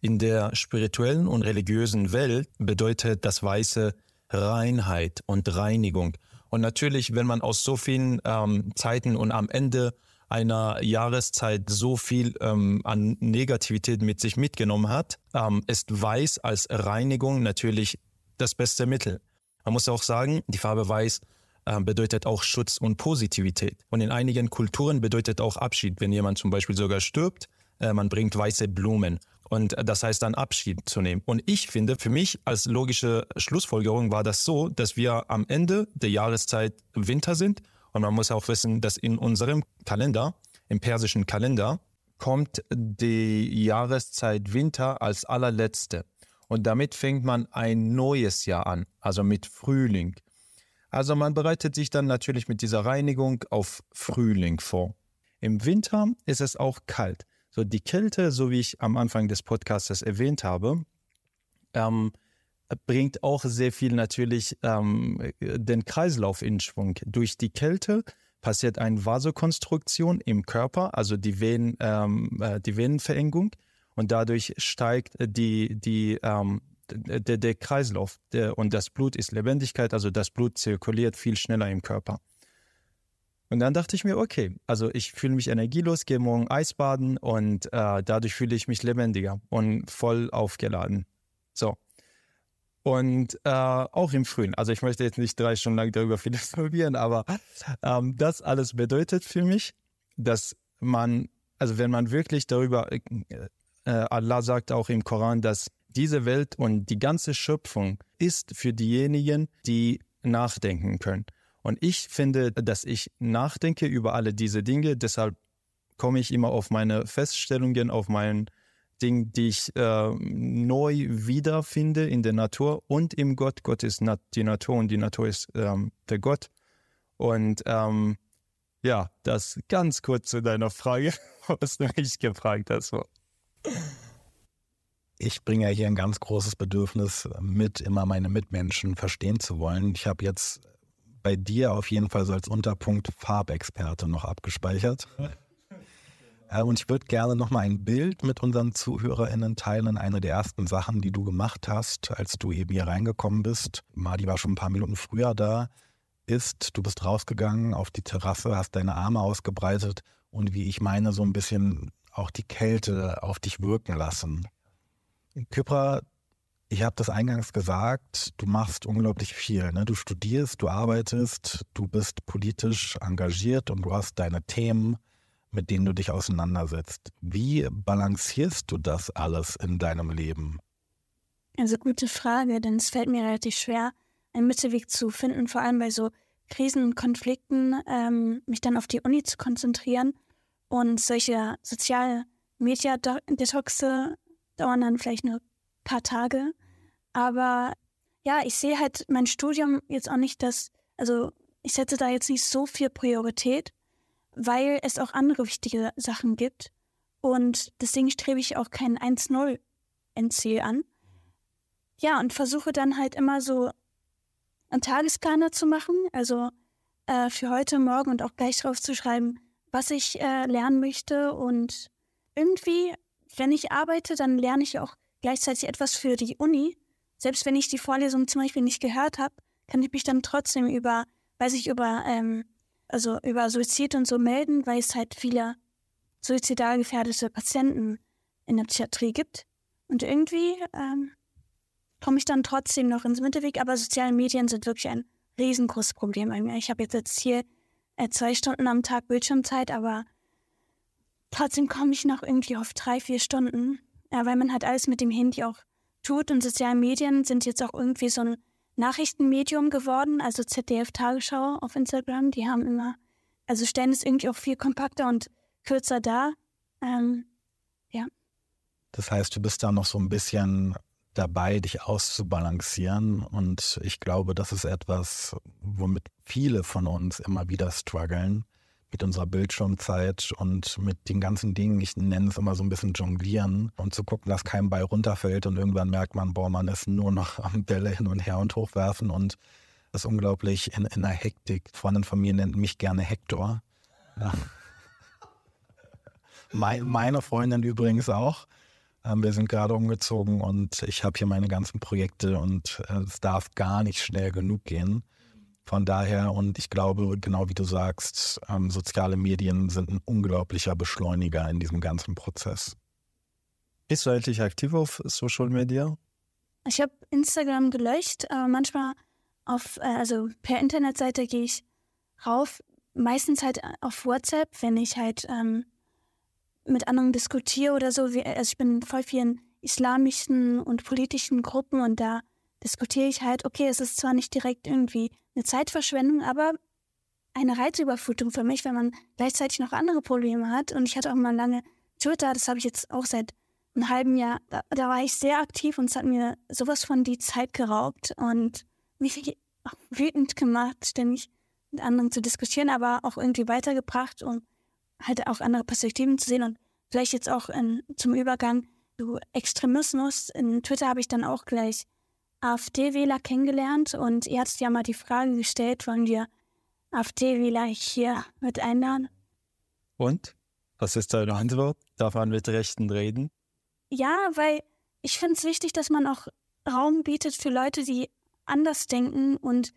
In der spirituellen und religiösen Welt bedeutet das Weiße Reinheit und Reinigung. Und natürlich, wenn man aus so vielen ähm, Zeiten und am Ende einer Jahreszeit so viel ähm, an Negativität mit sich mitgenommen hat, ähm, ist Weiß als Reinigung natürlich das beste Mittel. Man muss auch sagen, die Farbe Weiß äh, bedeutet auch Schutz und Positivität. Und in einigen Kulturen bedeutet auch Abschied. Wenn jemand zum Beispiel sogar stirbt, äh, man bringt weiße Blumen. Und das heißt dann Abschied zu nehmen. Und ich finde, für mich als logische Schlussfolgerung war das so, dass wir am Ende der Jahreszeit Winter sind. Und man muss auch wissen, dass in unserem Kalender, im persischen Kalender, kommt die Jahreszeit Winter als allerletzte. Und damit fängt man ein neues Jahr an, also mit Frühling. Also man bereitet sich dann natürlich mit dieser Reinigung auf Frühling vor. Im Winter ist es auch kalt. So die Kälte, so wie ich am Anfang des Podcasts erwähnt habe, ähm, bringt auch sehr viel natürlich ähm, den Kreislauf in Schwung. Durch die Kälte passiert eine Vasokonstruktion im Körper, also die, Venen, ähm, äh, die Venenverengung und dadurch steigt die, die, ähm, der, der Kreislauf der, und das Blut ist Lebendigkeit, also das Blut zirkuliert viel schneller im Körper. Und dann dachte ich mir, okay, also ich fühle mich energielos, gehe morgen Eisbaden und äh, dadurch fühle ich mich lebendiger und voll aufgeladen. So. Und äh, auch im Frühen. Also ich möchte jetzt nicht drei Stunden lang darüber <laughs> philosophieren, aber ähm, das alles bedeutet für mich, dass man, also wenn man wirklich darüber, äh, Allah sagt auch im Koran, dass diese Welt und die ganze Schöpfung ist für diejenigen, die nachdenken können. Und ich finde, dass ich nachdenke über alle diese Dinge, deshalb komme ich immer auf meine Feststellungen, auf mein Ding, die ich äh, neu wiederfinde in der Natur und im Gott. Gott ist die Natur und die Natur ist ähm, der Gott. Und ähm, ja, das ganz kurz zu deiner Frage, <laughs> was du mich gefragt hast. Ich bringe ja hier ein ganz großes Bedürfnis mit, immer meine Mitmenschen verstehen zu wollen. Ich habe jetzt bei dir auf jeden Fall so als Unterpunkt Farbexperte noch abgespeichert. <laughs> Äh, und ich würde gerne nochmal ein Bild mit unseren ZuhörerInnen teilen. Eine der ersten Sachen, die du gemacht hast, als du eben hier reingekommen bist. Madi war schon ein paar Minuten früher da. Ist, du bist rausgegangen auf die Terrasse, hast deine Arme ausgebreitet und wie ich meine, so ein bisschen auch die Kälte auf dich wirken lassen. Kypra, ich habe das eingangs gesagt, du machst unglaublich viel. Ne? Du studierst, du arbeitest, du bist politisch engagiert und du hast deine Themen, mit denen du dich auseinandersetzt. Wie balancierst du das alles in deinem Leben? Also gute Frage, denn es fällt mir relativ schwer, einen Mittelweg zu finden, vor allem bei so Krisen und Konflikten, ähm, mich dann auf die Uni zu konzentrieren und solche soziale Media-Detoxe dauern dann vielleicht nur paar Tage. Aber ja, ich sehe halt mein Studium jetzt auch nicht das, also ich setze da jetzt nicht so viel Priorität, weil es auch andere wichtige Sachen gibt. Und deswegen strebe ich auch kein 1-0 NC an. Ja, und versuche dann halt immer so einen Tagesplaner zu machen, also äh, für heute, morgen und auch gleich drauf zu schreiben, was ich äh, lernen möchte. Und irgendwie, wenn ich arbeite, dann lerne ich auch gleichzeitig etwas für die Uni. Selbst wenn ich die Vorlesung zum Beispiel nicht gehört habe, kann ich mich dann trotzdem über, weiß ich, über ähm, also über Suizid und so melden, weil es halt viele suizidal gefährdete Patienten in der Psychiatrie gibt. Und irgendwie ähm, komme ich dann trotzdem noch ins Mittelweg, aber soziale Medien sind wirklich ein riesengroßes Problem bei mir. Ich habe jetzt, jetzt hier äh, zwei Stunden am Tag Bildschirmzeit, aber trotzdem komme ich noch irgendwie auf drei, vier Stunden, ja, weil man halt alles mit dem Handy auch tut und soziale Medien sind jetzt auch irgendwie so ein Nachrichtenmedium geworden, also ZDF Tagesschau auf Instagram. Die haben immer, also stellen es irgendwie auch viel kompakter und kürzer dar. Ähm, ja. Das heißt, du bist da noch so ein bisschen dabei, dich auszubalancieren. Und ich glaube, das ist etwas, womit viele von uns immer wieder strugglen mit unserer Bildschirmzeit und mit den ganzen Dingen, ich nenne es immer so ein bisschen jonglieren und zu gucken, dass kein Ball runterfällt und irgendwann merkt man, boah, man ist nur noch am Bälle hin und her und hochwerfen und ist unglaublich in, in einer Hektik. Freundin von mir nennt mich gerne Hector. Ja. <laughs> Meine Freundin übrigens auch. Ähm, wir sind gerade umgezogen und ich habe hier meine ganzen Projekte und äh, es darf gar nicht schnell genug gehen. Von daher, und ich glaube, genau wie du sagst, ähm, soziale Medien sind ein unglaublicher Beschleuniger in diesem ganzen Prozess. Bist du eigentlich aktiv auf Social Media? Ich habe Instagram gelöscht, aber manchmal auf, äh, also per Internetseite gehe ich rauf, meistens halt auf WhatsApp, wenn ich halt ähm, mit anderen diskutiere oder so. Also ich bin in voll vielen islamischen und politischen Gruppen und da diskutiere ich halt, okay, es ist zwar nicht direkt irgendwie eine Zeitverschwendung, aber eine Reizüberflutung für mich, wenn man gleichzeitig noch andere Probleme hat. Und ich hatte auch mal lange Twitter, das habe ich jetzt auch seit einem halben Jahr, da, da, war ich sehr aktiv und es hat mir sowas von die Zeit geraubt und mich wütend gemacht, ständig mit anderen zu diskutieren, aber auch irgendwie weitergebracht, um halt auch andere Perspektiven zu sehen und vielleicht jetzt auch in, zum Übergang zu Extremismus. In Twitter habe ich dann auch gleich AfD-Wähler kennengelernt und ihr hattet ja mal die Frage gestellt, wollen wir AfD-Wähler hier mit einladen? Und? Was ist deine Antwort? Darf man mit Rechten reden? Ja, weil ich finde es wichtig, dass man auch Raum bietet für Leute, die anders denken und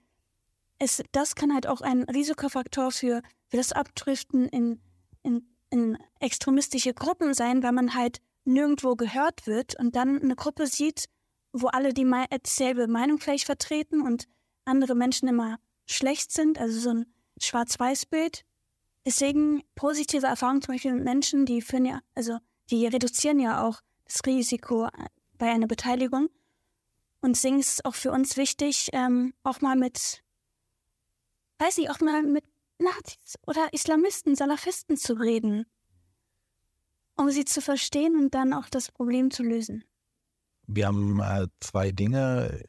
es, das kann halt auch ein Risikofaktor für, für das Abdriften in, in, in extremistische Gruppen sein, weil man halt nirgendwo gehört wird und dann eine Gruppe sieht, wo alle die dieselbe Meinung vielleicht vertreten und andere Menschen immer schlecht sind, also so ein Schwarz-Weiß-Bild. Deswegen positive Erfahrungen zum Beispiel mit Menschen, die führen ja, also die reduzieren ja auch das Risiko bei einer Beteiligung. Und deswegen ist es auch für uns wichtig, ähm, auch mal mit, weiß ich, auch mal mit Nazis oder Islamisten, Salafisten zu reden, um sie zu verstehen und dann auch das Problem zu lösen. Wir haben äh, zwei Dinge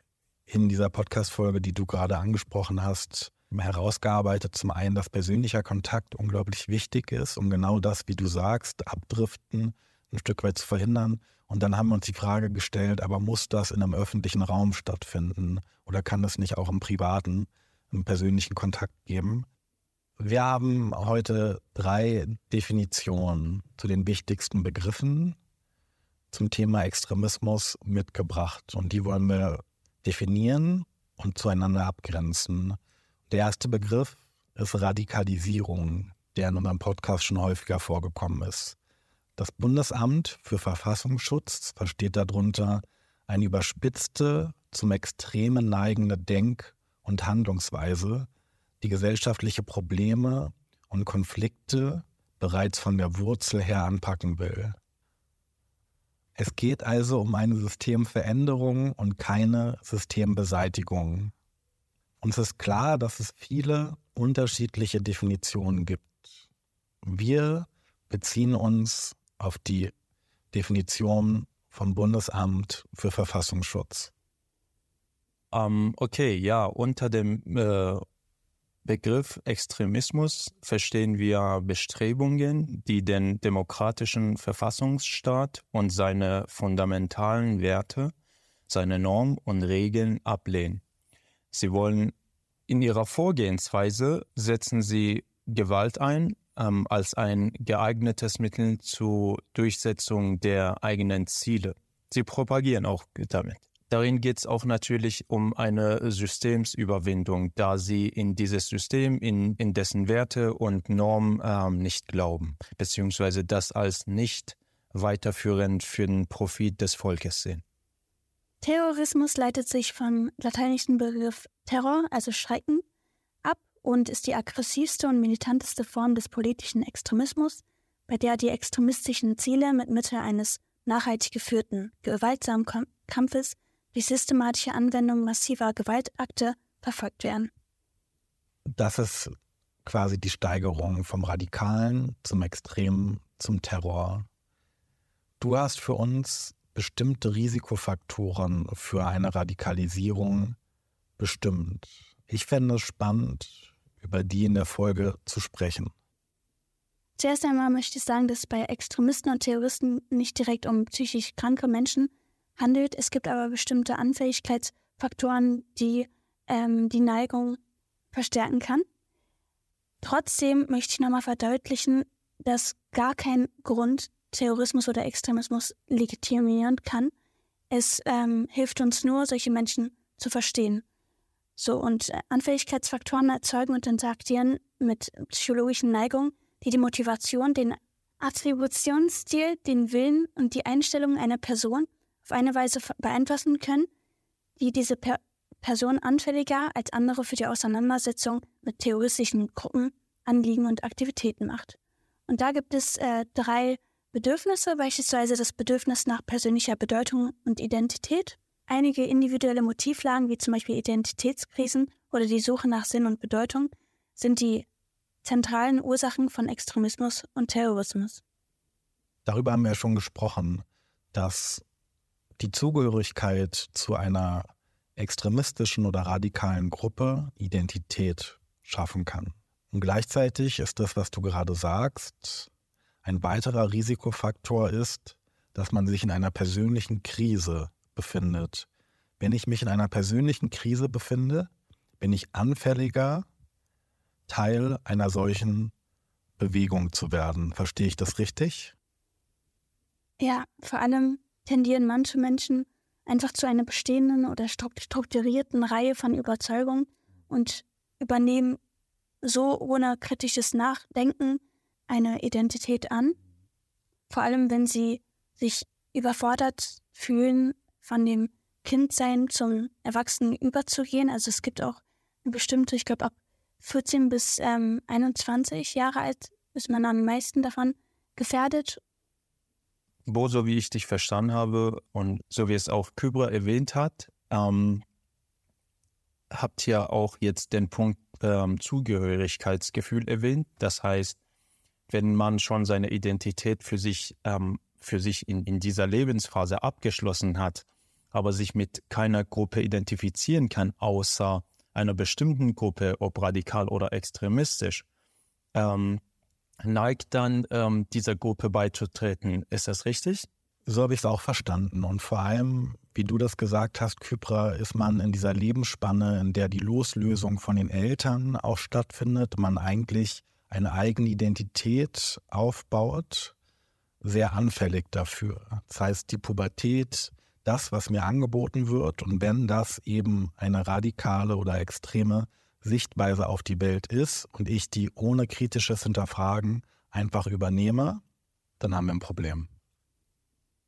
in dieser Podcast-Folge, die du gerade angesprochen hast, herausgearbeitet. Zum einen, dass persönlicher Kontakt unglaublich wichtig ist, um genau das, wie du sagst, abdriften ein Stück weit zu verhindern. Und dann haben wir uns die Frage gestellt, aber muss das in einem öffentlichen Raum stattfinden oder kann es nicht auch im privaten, im persönlichen Kontakt geben? Wir haben heute drei Definitionen zu den wichtigsten Begriffen zum Thema Extremismus mitgebracht und die wollen wir definieren und zueinander abgrenzen. Der erste Begriff ist Radikalisierung, der in unserem Podcast schon häufiger vorgekommen ist. Das Bundesamt für Verfassungsschutz versteht darunter eine überspitzte, zum Extremen neigende Denk- und Handlungsweise, die gesellschaftliche Probleme und Konflikte bereits von der Wurzel her anpacken will. Es geht also um eine Systemveränderung und keine Systembeseitigung. Uns ist klar, dass es viele unterschiedliche Definitionen gibt. Wir beziehen uns auf die Definition vom Bundesamt für Verfassungsschutz. Um, ähm, okay, ja, unter dem äh, Begriff Extremismus verstehen wir Bestrebungen, die den demokratischen Verfassungsstaat und seine fundamentalen Werte, seine Normen und Regeln ablehnen. Sie wollen in ihrer Vorgehensweise setzen sie Gewalt ein ähm, als ein geeignetes Mittel zur Durchsetzung der eigenen Ziele. Sie propagieren auch damit. Darin geht es auch natürlich um eine Systemsüberwindung, da sie in dieses System, in, in dessen Werte und Normen ähm, nicht glauben, beziehungsweise das als nicht weiterführend für den Profit des Volkes sehen. Terrorismus leitet sich vom lateinischen Begriff Terror, also Schrecken, ab und ist die aggressivste und militanteste Form des politischen Extremismus, bei der die extremistischen Ziele mit Mittel eines nachhaltig geführten, gewaltsamen Kampfes wie systematische Anwendung massiver Gewaltakte verfolgt werden. Das ist quasi die Steigerung vom Radikalen zum Extremen zum Terror. Du hast für uns bestimmte Risikofaktoren für eine Radikalisierung bestimmt. Ich fände es spannend, über die in der Folge zu sprechen. Zuerst einmal möchte ich sagen, dass es bei Extremisten und Terroristen nicht direkt um psychisch kranke Menschen handelt. Es gibt aber bestimmte Anfälligkeitsfaktoren, die ähm, die Neigung verstärken kann. Trotzdem möchte ich nochmal verdeutlichen, dass gar kein Grund Terrorismus oder Extremismus legitimieren kann. Es ähm, hilft uns nur, solche Menschen zu verstehen. So, und äh, Anfälligkeitsfaktoren erzeugen und interagieren mit psychologischen Neigungen, die die Motivation, den Attributionsstil, den Willen und die Einstellung einer Person auf eine Weise beeinflussen können, die diese per Person anfälliger als andere für die Auseinandersetzung mit terroristischen Gruppen, Anliegen und Aktivitäten macht. Und da gibt es äh, drei Bedürfnisse, beispielsweise das Bedürfnis nach persönlicher Bedeutung und Identität, einige individuelle Motivlagen wie zum Beispiel Identitätskrisen oder die Suche nach Sinn und Bedeutung sind die zentralen Ursachen von Extremismus und Terrorismus. Darüber haben wir ja schon gesprochen, dass die Zugehörigkeit zu einer extremistischen oder radikalen Gruppe Identität schaffen kann. Und gleichzeitig ist das, was du gerade sagst, ein weiterer Risikofaktor ist, dass man sich in einer persönlichen Krise befindet. Wenn ich mich in einer persönlichen Krise befinde, bin ich anfälliger, Teil einer solchen Bewegung zu werden. Verstehe ich das richtig? Ja, vor allem tendieren manche Menschen einfach zu einer bestehenden oder strukturierten Reihe von Überzeugungen und übernehmen so ohne kritisches Nachdenken eine Identität an, vor allem wenn sie sich überfordert fühlen, von dem Kindsein zum Erwachsenen überzugehen. Also es gibt auch eine bestimmte, ich glaube ab 14 bis ähm, 21 Jahre alt ist man am meisten davon gefährdet. Bo, so wie ich dich verstanden habe und so wie es auch Kybra erwähnt hat, ähm, habt ihr auch jetzt den Punkt ähm, Zugehörigkeitsgefühl erwähnt. Das heißt, wenn man schon seine Identität für sich, ähm, für sich in, in dieser Lebensphase abgeschlossen hat, aber sich mit keiner Gruppe identifizieren kann, außer einer bestimmten Gruppe, ob radikal oder extremistisch, ähm, neigt dann ähm, dieser Gruppe beizutreten. Ist das richtig? So habe ich es auch verstanden. Und vor allem, wie du das gesagt hast, Kypra, ist man in dieser Lebensspanne, in der die Loslösung von den Eltern auch stattfindet, man eigentlich eine eigene Identität aufbaut, sehr anfällig dafür. Das heißt, die Pubertät, das, was mir angeboten wird, und wenn das eben eine radikale oder extreme Sichtweise auf die Welt ist und ich die ohne kritisches Hinterfragen einfach übernehme, dann haben wir ein Problem.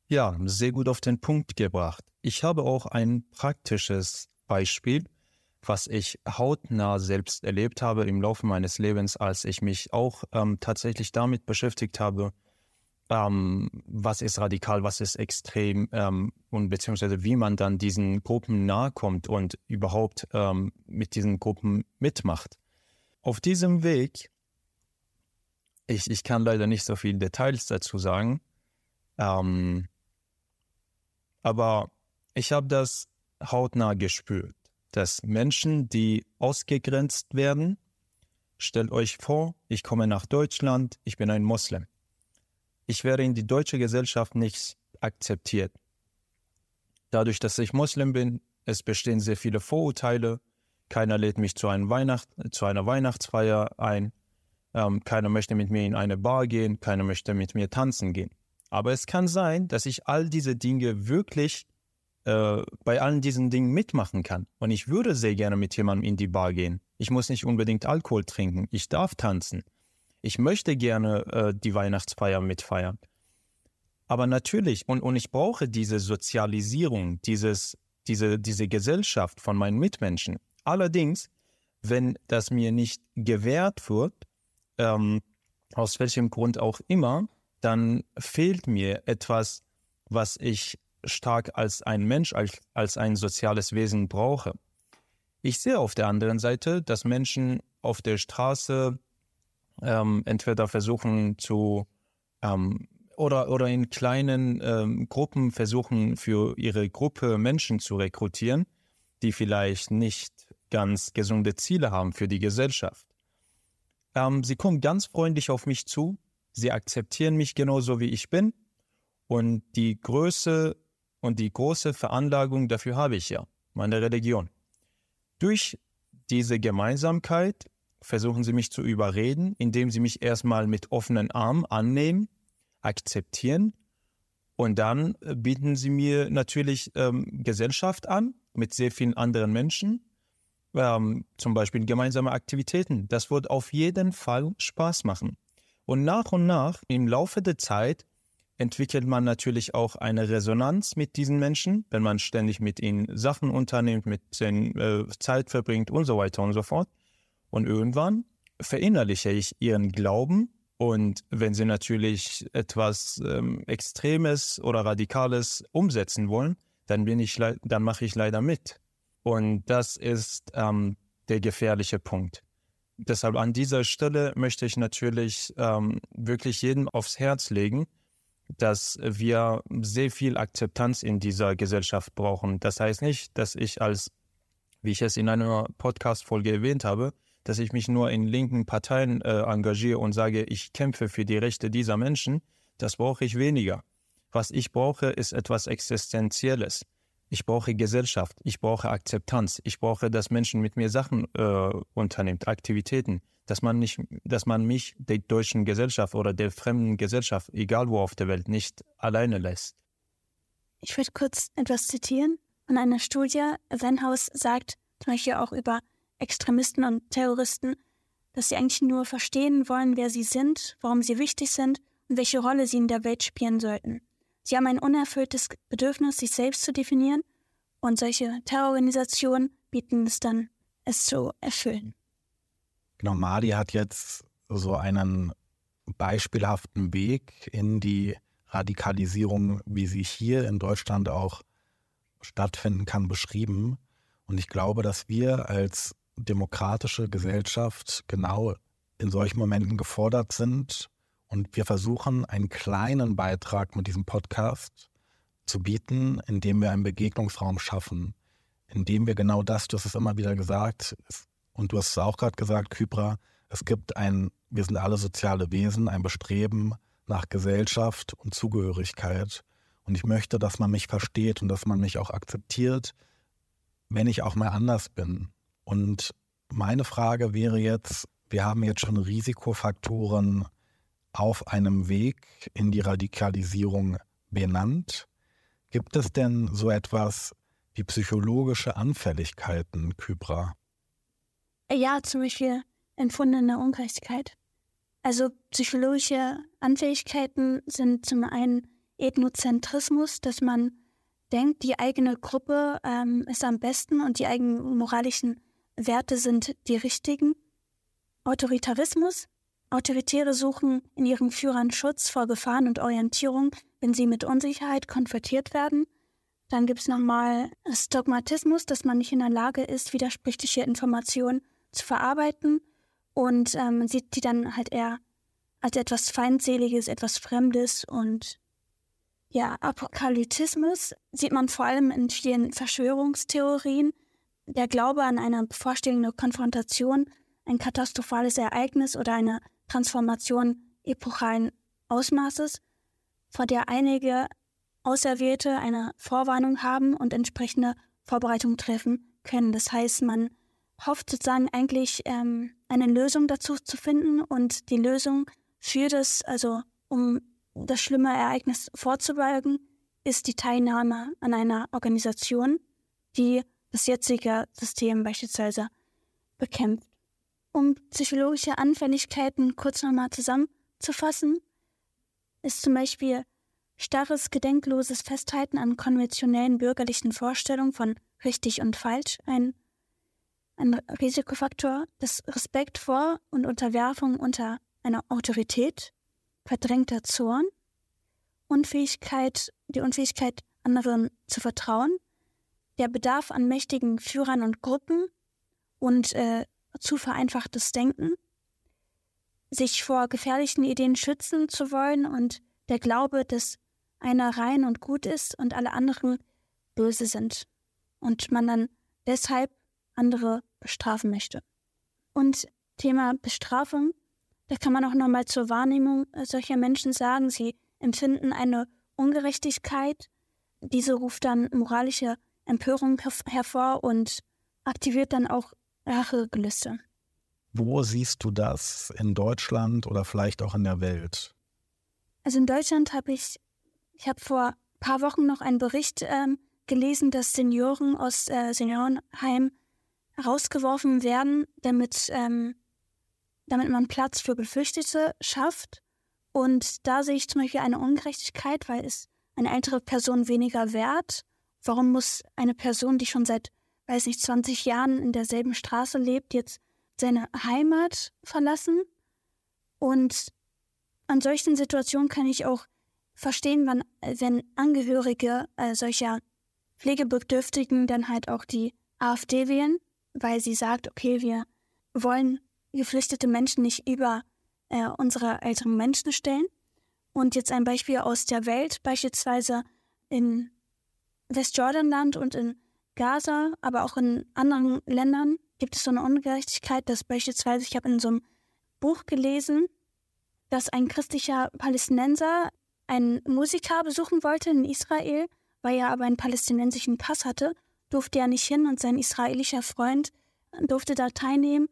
Ja, sehr gut auf den Punkt gebracht. Ich habe auch ein praktisches Beispiel, was ich hautnah selbst erlebt habe im Laufe meines Lebens, als ich mich auch ähm, tatsächlich damit beschäftigt habe, ähm, was ist radikal, was ist extrem ähm, und beziehungsweise wie man dann diesen Gruppen nahe kommt und überhaupt ähm, mit diesen Gruppen mitmacht. Auf diesem Weg, ich, ich kann leider nicht so viele Details dazu sagen, ähm, aber ich habe das hautnah gespürt, dass Menschen, die ausgegrenzt werden, stellt euch vor, ich komme nach Deutschland, ich bin ein Moslem ich werde in die deutsche Gesellschaft nicht akzeptiert. Dadurch, dass ich Muslim bin, es bestehen sehr viele Vorurteile. Keiner lädt mich zu, Weihnacht, zu einer Weihnachtsfeier ein. Ähm, keiner möchte mit mir in eine Bar gehen. Keiner möchte mit mir tanzen gehen. Aber es kann sein, dass ich all diese Dinge wirklich äh, bei allen diesen Dingen mitmachen kann. Und ich würde sehr gerne mit jemandem in die Bar gehen. Ich muss nicht unbedingt Alkohol trinken. Ich darf tanzen. Ich möchte gerne äh, die Weihnachtsfeier mitfeiern. Aber natürlich, und, und ich brauche diese Sozialisierung, dieses, diese, diese Gesellschaft von meinen Mitmenschen. Allerdings, wenn das mir nicht gewährt wird, ähm, aus welchem Grund auch immer, dann fehlt mir etwas, was ich stark als ein Mensch, als, als ein soziales Wesen brauche. Ich sehe auf der anderen Seite, dass Menschen auf der Straße ähm, entweder versuchen zu ähm, oder, oder in kleinen ähm, Gruppen versuchen für ihre Gruppe Menschen zu rekrutieren, die vielleicht nicht ganz gesunde Ziele haben für die Gesellschaft. Ähm, sie kommen ganz freundlich auf mich zu, sie akzeptieren mich genauso wie ich bin und die Größe und die große Veranlagung dafür habe ich ja, meine Religion. Durch diese Gemeinsamkeit versuchen sie mich zu überreden, indem sie mich erstmal mit offenen Armen annehmen, akzeptieren und dann äh, bieten sie mir natürlich ähm, Gesellschaft an mit sehr vielen anderen Menschen, ähm, zum Beispiel gemeinsame Aktivitäten. Das wird auf jeden Fall Spaß machen. Und nach und nach, im Laufe der Zeit, entwickelt man natürlich auch eine Resonanz mit diesen Menschen, wenn man ständig mit ihnen Sachen unternimmt, mit ihnen äh, Zeit verbringt und so weiter und so fort. Und irgendwann verinnerliche ich ihren Glauben und wenn sie natürlich etwas ähm, Extremes oder Radikales umsetzen wollen, dann bin ich, dann mache ich leider mit. Und das ist ähm, der gefährliche Punkt. Deshalb an dieser Stelle möchte ich natürlich ähm, wirklich jedem aufs Herz legen, dass wir sehr viel Akzeptanz in dieser Gesellschaft brauchen. Das heißt nicht, dass ich als, wie ich es in einer Podcast-Folge erwähnt habe, dass ich mich nur in linken Parteien äh, engagiere und sage, ich kämpfe für die Rechte dieser Menschen, das brauche ich weniger. Was ich brauche, ist etwas Existenzielles. Ich brauche Gesellschaft, ich brauche Akzeptanz, ich brauche, dass Menschen mit mir Sachen äh, unternimmt, Aktivitäten, dass man nicht, dass man mich der deutschen Gesellschaft oder der fremden Gesellschaft, egal wo auf der Welt, nicht alleine lässt. Ich würde kurz etwas zitieren. Von einer Studie, Wenhaus sagt zum Beispiel auch über Extremisten und Terroristen, dass sie eigentlich nur verstehen wollen, wer sie sind, warum sie wichtig sind und welche Rolle sie in der Welt spielen sollten. Sie haben ein unerfülltes Bedürfnis, sich selbst zu definieren und solche Terrororganisationen bieten es dann, es zu erfüllen. Genau, Madi hat jetzt so einen beispielhaften Weg in die Radikalisierung, wie sie hier in Deutschland auch stattfinden kann, beschrieben. Und ich glaube, dass wir als demokratische Gesellschaft genau in solchen Momenten gefordert sind. Und wir versuchen, einen kleinen Beitrag mit diesem Podcast zu bieten, indem wir einen Begegnungsraum schaffen, indem wir genau das, du hast es immer wieder gesagt, und du hast es auch gerade gesagt, Kypra, es gibt ein, wir sind alle soziale Wesen, ein Bestreben nach Gesellschaft und Zugehörigkeit. Und ich möchte, dass man mich versteht und dass man mich auch akzeptiert, wenn ich auch mal anders bin. Und meine Frage wäre jetzt, wir haben jetzt schon Risikofaktoren auf einem Weg in die Radikalisierung benannt. Gibt es denn so etwas wie psychologische Anfälligkeiten, Kybra? Ja, zum Beispiel empfundene Ungerechtigkeit. Also psychologische Anfälligkeiten sind zum einen Ethnozentrismus, dass man denkt, die eigene Gruppe ähm, ist am besten und die eigenen moralischen Werte sind die richtigen. Autoritarismus. Autoritäre suchen in ihren Führern Schutz vor Gefahren und Orientierung, wenn sie mit Unsicherheit konfrontiert werden. Dann gibt es nochmal Stogmatismus, dass man nicht in der Lage ist, widersprüchliche Informationen zu verarbeiten und ähm, man sieht die dann halt eher als etwas Feindseliges, etwas Fremdes und ja, Apokalyptismus sieht man vor allem in vielen Verschwörungstheorien. Der Glaube an eine bevorstehende Konfrontation, ein katastrophales Ereignis oder eine Transformation epochalen Ausmaßes, vor der einige Auserwählte eine Vorwarnung haben und entsprechende Vorbereitungen treffen können. Das heißt, man hofft sozusagen eigentlich ähm, eine Lösung dazu zu finden und die Lösung für das, also um das schlimme Ereignis vorzubeugen, ist die Teilnahme an einer Organisation, die das jetzige System beispielsweise bekämpft. Um psychologische Anfälligkeiten kurz nochmal zusammenzufassen, ist zum Beispiel starres, gedenkloses Festhalten an konventionellen bürgerlichen Vorstellungen von richtig und falsch ein, ein Risikofaktor, das Respekt vor und Unterwerfung unter einer Autorität verdrängter Zorn, Unfähigkeit, die Unfähigkeit, anderen zu vertrauen, der Bedarf an mächtigen Führern und Gruppen und äh, zu vereinfachtes Denken, sich vor gefährlichen Ideen schützen zu wollen und der Glaube, dass einer rein und gut ist und alle anderen böse sind und man dann deshalb andere bestrafen möchte. Und Thema Bestrafung da kann man auch nochmal zur Wahrnehmung solcher Menschen sagen, sie empfinden eine Ungerechtigkeit. Diese ruft dann moralische Empörung hervor und aktiviert dann auch Rachegelüste. Wo siehst du das in Deutschland oder vielleicht auch in der Welt? Also in Deutschland habe ich, ich habe vor ein paar Wochen noch einen Bericht ähm, gelesen, dass Senioren aus äh, Seniorenheim rausgeworfen werden, damit ähm, damit man Platz für Geflüchtete schafft. Und da sehe ich zum Beispiel eine Ungerechtigkeit, weil ist eine ältere Person weniger wert? Warum muss eine Person, die schon seit, weiß nicht, 20 Jahren in derselben Straße lebt, jetzt seine Heimat verlassen? Und an solchen Situationen kann ich auch verstehen, wann, wenn Angehörige äh, solcher Pflegebedürftigen dann halt auch die AfD wählen, weil sie sagt, okay, wir wollen geflüchtete Menschen nicht über äh, unsere älteren Menschen stellen. Und jetzt ein Beispiel aus der Welt, beispielsweise in Westjordanland und in Gaza, aber auch in anderen Ländern gibt es so eine Ungerechtigkeit, dass beispielsweise, ich habe in so einem Buch gelesen, dass ein christlicher Palästinenser einen Musiker besuchen wollte in Israel, weil er aber einen palästinensischen Pass hatte, durfte er nicht hin und sein israelischer Freund durfte da teilnehmen.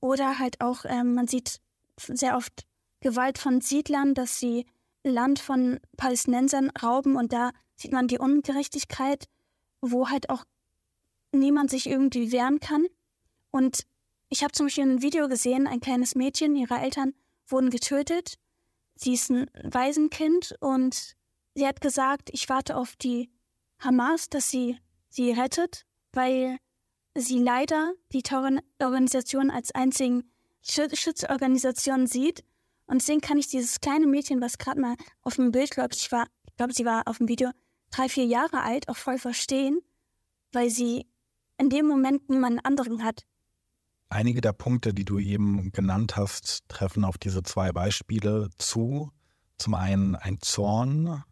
Oder halt auch, ähm, man sieht sehr oft Gewalt von Siedlern, dass sie Land von Palästinensern rauben und da sieht man die Ungerechtigkeit, wo halt auch niemand sich irgendwie wehren kann. Und ich habe zum Beispiel ein Video gesehen, ein kleines Mädchen, ihre Eltern wurden getötet. Sie ist ein Waisenkind und sie hat gesagt, ich warte auf die Hamas, dass sie sie rettet, weil sie leider die Terrororganisation als einzigen Schutzorganisation sieht Und deswegen kann ich dieses kleine Mädchen, was gerade mal auf dem Bild läuft, ich ich glaube, sie war auf dem Video drei, vier Jahre alt, auch voll verstehen, weil sie in dem Moment niemanden anderen hat. Einige der Punkte, die du eben genannt hast, treffen auf diese zwei Beispiele zu. Zum einen ein Zorn,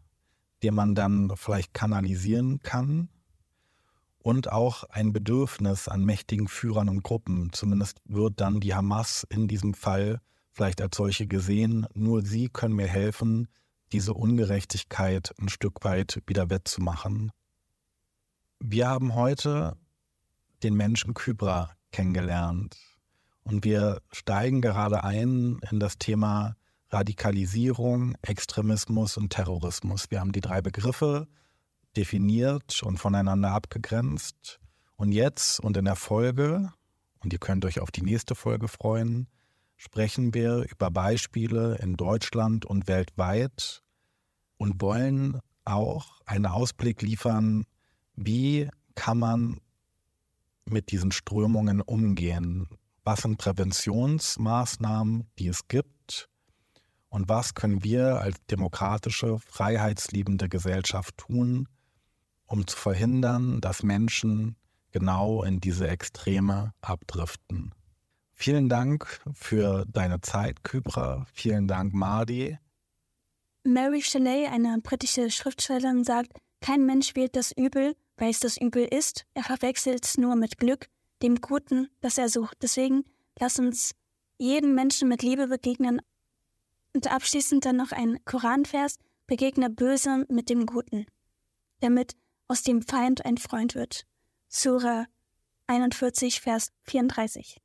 den man dann vielleicht kanalisieren kann und auch ein Bedürfnis an mächtigen Führern und Gruppen. Zumindest wird dann die Hamas in diesem Fall vielleicht als solche gesehen. Nur sie können mir helfen, diese Ungerechtigkeit ein Stück weit wieder wettzumachen. Wir haben heute den Menschen Kybra kennengelernt und wir steigen gerade ein in das Thema Radikalisierung, Extremismus und Terrorismus. Wir haben die drei Begriffe definiert und voneinander abgegrenzt. Und jetzt und in der Folge, und ihr könnt euch auf die nächste Folge freuen, sprechen wir über Beispiele in Deutschland und weltweit und wollen auch einen Ausblick liefern, wie kann man mit diesen Strömungen umgehen? Was sind Präventionsmaßnahmen, die es gibt? Und was können wir als demokratische, freiheitsliebende Gesellschaft tun, um zu verhindern, dass Menschen genau in diese Extreme abdriften? Vielen Dank für deine Zeit, Kybra. Vielen Dank, Mardi. Mary Shelley, eine britische Schriftstellerin, sagt, kein Mensch wählt das Übel, weil es das Übel ist. Er verwechselt es nur mit Glück, dem Guten, das er sucht. Deswegen lass uns jeden Menschen mit Liebe begegnen. Und abschließend dann noch ein Koranvers, begegne Böse mit dem Guten, damit aus dem Feind ein Freund wird. Sura 41, Vers 34.